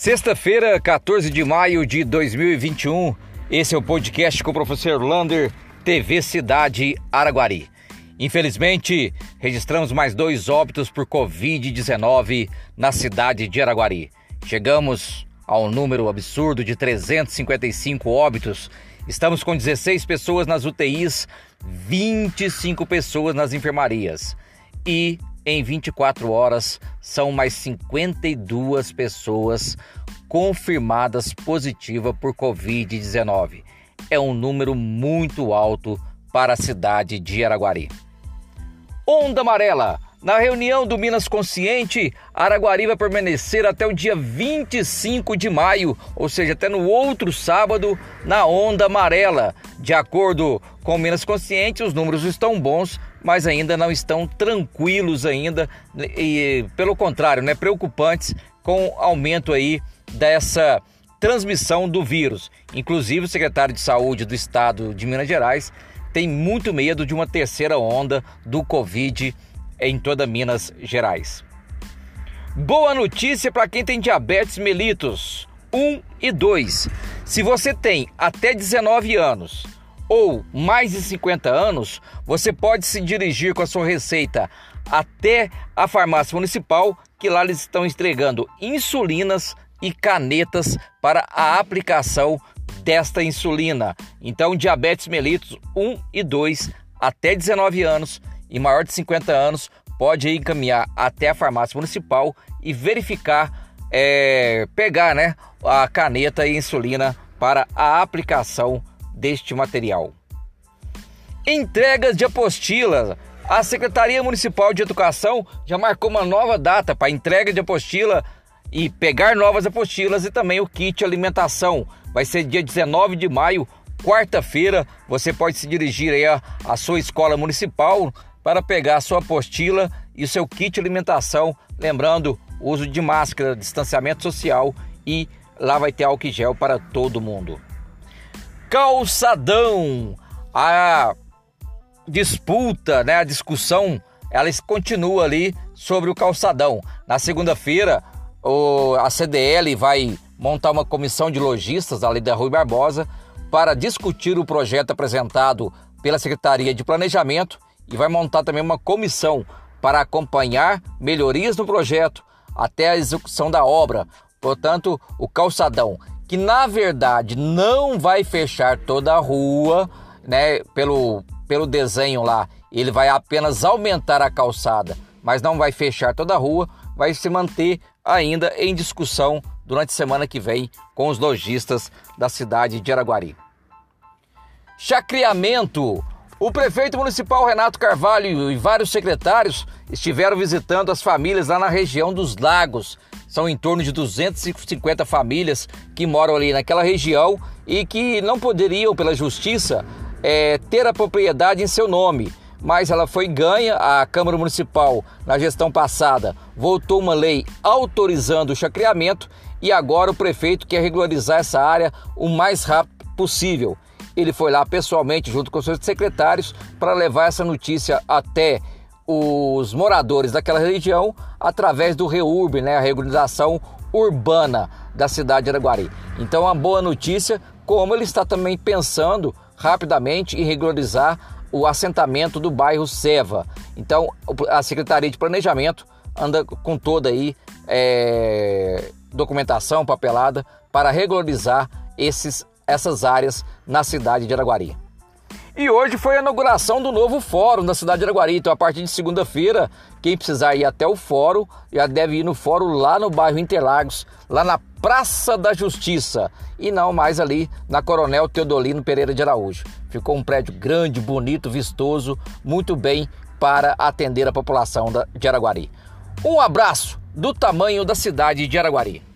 Sexta-feira, 14 de maio de 2021, esse é o podcast com o professor Lander, TV Cidade Araguari. Infelizmente, registramos mais dois óbitos por Covid-19 na cidade de Araguari. Chegamos ao número absurdo de 355 óbitos. Estamos com 16 pessoas nas UTIs, 25 pessoas nas enfermarias e em 24 horas são mais 52 pessoas confirmadas positivas por Covid-19. É um número muito alto para a cidade de Araguari. Onda amarela. Na reunião do Minas Consciente, Araguari vai permanecer até o dia 25 de maio, ou seja, até no outro sábado, na onda amarela. De acordo com o Minas Consciente, os números estão bons, mas ainda não estão tranquilos ainda e pelo contrário, né, preocupantes com o aumento aí dessa transmissão do vírus. Inclusive o secretário de Saúde do estado de Minas Gerais tem muito medo de uma terceira onda do Covid em toda Minas Gerais. Boa notícia para quem tem diabetes mellitus 1 e 2. Se você tem até 19 anos ou mais de 50 anos, você pode se dirigir com a sua receita até a farmácia municipal, que lá eles estão entregando insulinas e canetas para a aplicação desta insulina. Então, diabetes mellitus 1 e 2 até 19 anos e maior de 50 anos pode encaminhar até a farmácia municipal e verificar, é, pegar né, a caneta e insulina para a aplicação deste material. Entregas de apostilas. A Secretaria Municipal de Educação já marcou uma nova data para entrega de apostila e pegar novas apostilas e também o kit alimentação. Vai ser dia 19 de maio, quarta-feira. Você pode se dirigir aí à, sua escola municipal para pegar a sua apostila e o seu kit alimentação. Lembrando, uso de máscara, distanciamento social e lá vai ter álcool gel para todo mundo. Calçadão. A disputa, né, a discussão, ela continua ali sobre o calçadão. Na segunda-feira, a CDL vai montar uma comissão de lojistas ali da Rui Barbosa para discutir o projeto apresentado pela Secretaria de Planejamento e vai montar também uma comissão para acompanhar melhorias no projeto até a execução da obra. Portanto, o calçadão que na verdade não vai fechar toda a rua, né? Pelo, pelo desenho lá, ele vai apenas aumentar a calçada, mas não vai fechar toda a rua, vai se manter ainda em discussão durante a semana que vem com os lojistas da cidade de Araguari. Chacreamento. O prefeito municipal Renato Carvalho e vários secretários estiveram visitando as famílias lá na região dos Lagos, são em torno de 250 famílias que moram ali naquela região e que não poderiam, pela justiça, é, ter a propriedade em seu nome. Mas ela foi ganha, a Câmara Municipal, na gestão passada, votou uma lei autorizando o chacreamento e agora o prefeito quer regularizar essa área o mais rápido possível. Ele foi lá pessoalmente, junto com seus secretários, para levar essa notícia até os moradores daquela região através do REURB, né, a regularização urbana da cidade de Araguari. Então, uma boa notícia, como ele está também pensando rapidamente em regularizar o assentamento do bairro Seva. Então, a Secretaria de Planejamento anda com toda aí é, documentação papelada para regularizar esses, essas áreas na cidade de Araguari. E hoje foi a inauguração do novo fórum da cidade de Araguari. Então, a partir de segunda-feira, quem precisar ir até o fórum, já deve ir no fórum lá no bairro Interlagos, lá na Praça da Justiça, e não mais ali na Coronel Teodolino Pereira de Araújo. Ficou um prédio grande, bonito, vistoso, muito bem para atender a população de Araguari. Um abraço do tamanho da cidade de Araguari.